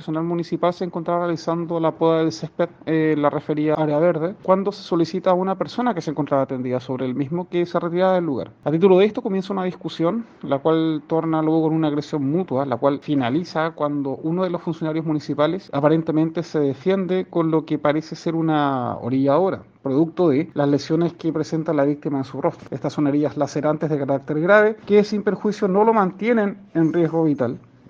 personal municipal se encontraba realizando la poda del césped en la referida área verde cuando se solicita a una persona que se encontraba atendida sobre el mismo que se retirara del lugar. A título de esto comienza una discusión, la cual torna luego con una agresión mutua, la cual finaliza cuando uno de los funcionarios municipales aparentemente se defiende con lo que parece ser una orilladora producto de las lesiones que presenta la víctima en su rostro. Estas son heridas lacerantes de carácter grave que sin perjuicio no lo mantienen en riesgo vital,